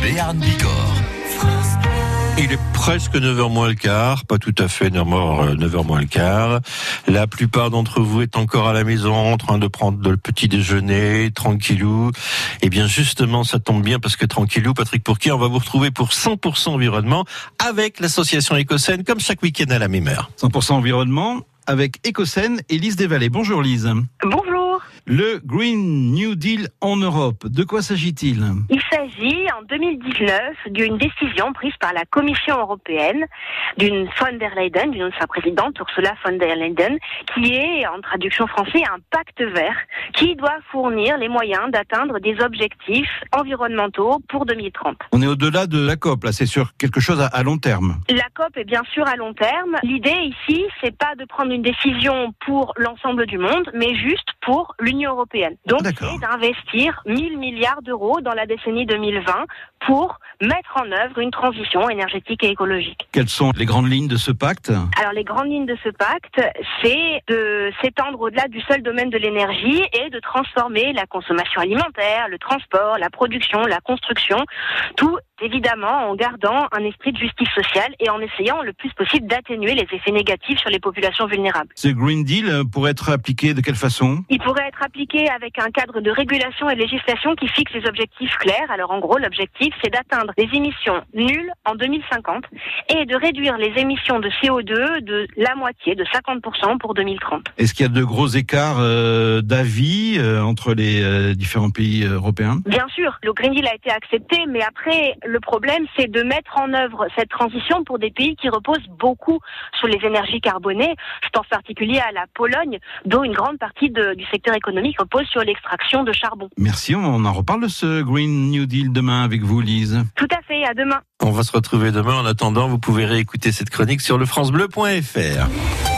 Bigorre. Il est presque 9h moins le quart, pas tout à fait 9h moins le quart. La plupart d'entre vous est encore à la maison en train de prendre le petit déjeuner, tranquillou. Et bien justement, ça tombe bien parce que tranquillou, Patrick Pourquier, on va vous retrouver pour 100% environnement avec l'association Écosène comme chaque week-end à la même heure. 100% environnement avec Écosène et Lise Desvallées. Bonjour Lise. Bonjour. Le Green New Deal en Europe, de quoi s'agit-il? Il s'agit en 2019 d'une décision prise par la Commission européenne, d'une von der Leyen, d'une de sa présidente Ursula von der Leyen, qui est en traduction française un pacte vert qui doit fournir les moyens d'atteindre des objectifs environnementaux pour 2030. On est au-delà de la COP, là, c'est sur quelque chose à, à long terme. La COP est bien sûr à long terme. L'idée ici, c'est pas de prendre une décision pour l'ensemble du monde, mais juste pour l'Union européenne. Donc, c'est d'investir 1000 milliards d'euros dans la décennie 2020 pour mettre en œuvre une transition énergétique et écologique. Quelles sont les grandes lignes de ce pacte? Alors, les grandes lignes de ce pacte, c'est de s'étendre au-delà du seul domaine de l'énergie et de transformer la consommation alimentaire, le transport, la production, la construction, tout évidemment en gardant un esprit de justice sociale et en essayant le plus possible d'atténuer les effets négatifs sur les populations vulnérables. Ce Green Deal euh, pourrait être appliqué de quelle façon? Il pourrait être appliqué avec un cadre de régulation et de législation qui fixe des objectifs clairs. Alors en gros, l'objectif, c'est d'atteindre des émissions nulles en 2050 et de réduire les émissions de CO2 de la moitié, de 50% pour 2030. Est-ce qu'il y a de gros écarts euh, d'avis euh, entre les euh, différents pays européens? Bien sûr, le Green Deal a été accepté, mais après, le problème, c'est de mettre en œuvre cette transition pour des pays qui reposent beaucoup sur les énergies carbonées. Je pense en particulier à la Pologne, dont une grande partie de- du secteur économique repose sur l'extraction de charbon. Merci, on en reparle de ce Green New Deal demain avec vous, Lise. Tout à fait, à demain. On va se retrouver demain. En attendant, vous pouvez réécouter cette chronique sur le francebleu.fr.